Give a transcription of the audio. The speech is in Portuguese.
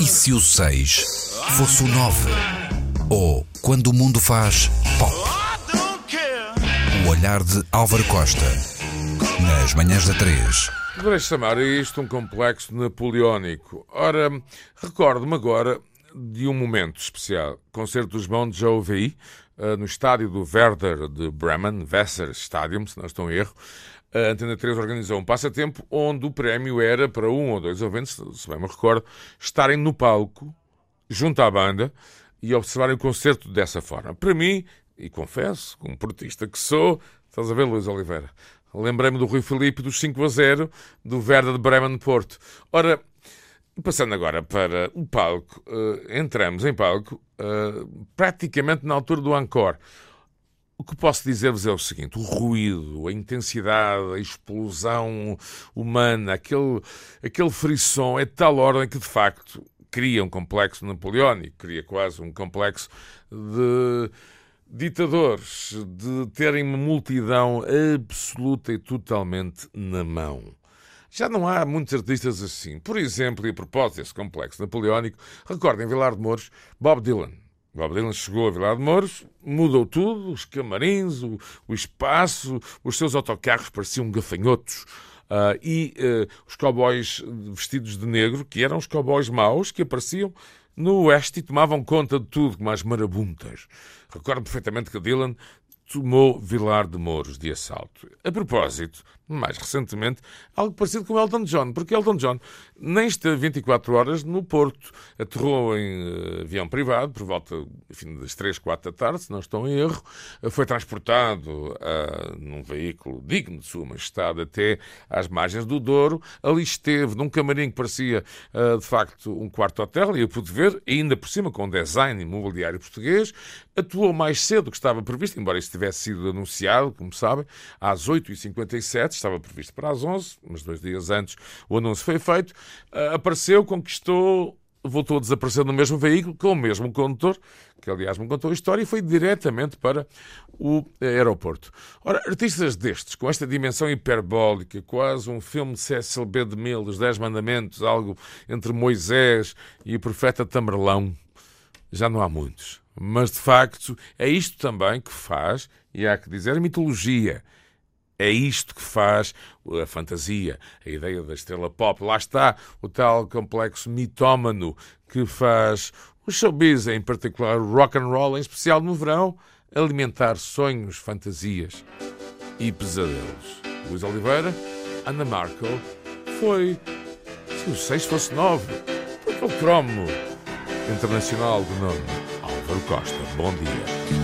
E se o 6 fosse o 9? Ou quando o mundo faz pop? O olhar de Álvaro Costa. Nas manhãs da 3. Poderei chamar isto um complexo napoleónico. Ora, recordo-me agora de um momento especial. Concerto dos Bons já ouvi no estádio do Werder de Bremen, Weser Stadium, se não estou em erro. A Antena 3 organizou um passatempo onde o prémio era para um ou dois ouvintes, se bem me recordo, estarem no palco, junto à banda, e observarem o concerto dessa forma. Para mim, e confesso, como portista que sou, estás a ver, Luís Oliveira, lembrei-me do Rui Filipe dos 5 a 0 do Werder de Bremen Porto. Ora, passando agora para o palco, uh, entramos em palco uh, praticamente na altura do encore. O que posso dizer-vos é o seguinte: o ruído, a intensidade, a explosão humana, aquele, aquele frisson é de tal ordem que, de facto, cria um complexo napoleónico, cria quase um complexo de ditadores, de terem uma multidão absoluta e totalmente na mão. Já não há muitos artistas assim. Por exemplo, e a propósito desse complexo napoleónico, recordem Vilar de Mouros, Bob Dylan. Bob Dylan chegou a Vilar de Mouros, mudou tudo, os camarins, o, o espaço, os seus autocarros pareciam gafanhotos. Uh, e uh, os cowboys vestidos de negro, que eram os cowboys maus, que apareciam no oeste e tomavam conta de tudo, como as marabuntas. Recordo perfeitamente que Dylan tomou Vilar de Mouros de assalto. A propósito, mais recentemente, algo parecido com Elton John, porque Elton John nem esteve 24 horas no Porto. Aterrou em uh, avião privado, por volta enfim, das 3, 4 da tarde, se não estou em erro. Foi transportado uh, num veículo digno de Sua Majestade até às margens do Douro. Ali esteve num camarim que parecia, de facto, um quarto hotel, e eu pude ver, ainda por cima com design imobiliário português. Atuou mais cedo do que estava previsto, embora isso tivesse sido anunciado, como sabem, às 8h57 estava previsto para as 11, mas dois dias antes o anúncio foi feito, uh, apareceu, conquistou, voltou a desaparecer no mesmo veículo, com o mesmo condutor, que aliás me contou a história, e foi diretamente para o aeroporto. Ora, artistas destes, com esta dimensão hiperbólica, quase um filme de Cecil B. DeMille, dos Dez Mandamentos, algo entre Moisés e o profeta Tamerlão, já não há muitos. Mas, de facto, é isto também que faz, e há que dizer, a mitologia. É isto que faz a fantasia, a ideia da estrela pop. Lá está o tal complexo mitómano que faz o showbiz, em particular o rock and roll, em especial no verão, alimentar sonhos, fantasias e pesadelos. Luís Oliveira, Ana Markel, foi, se o 6 fosse 9, foi aquele cromo internacional do nome Álvaro Costa. Bom dia.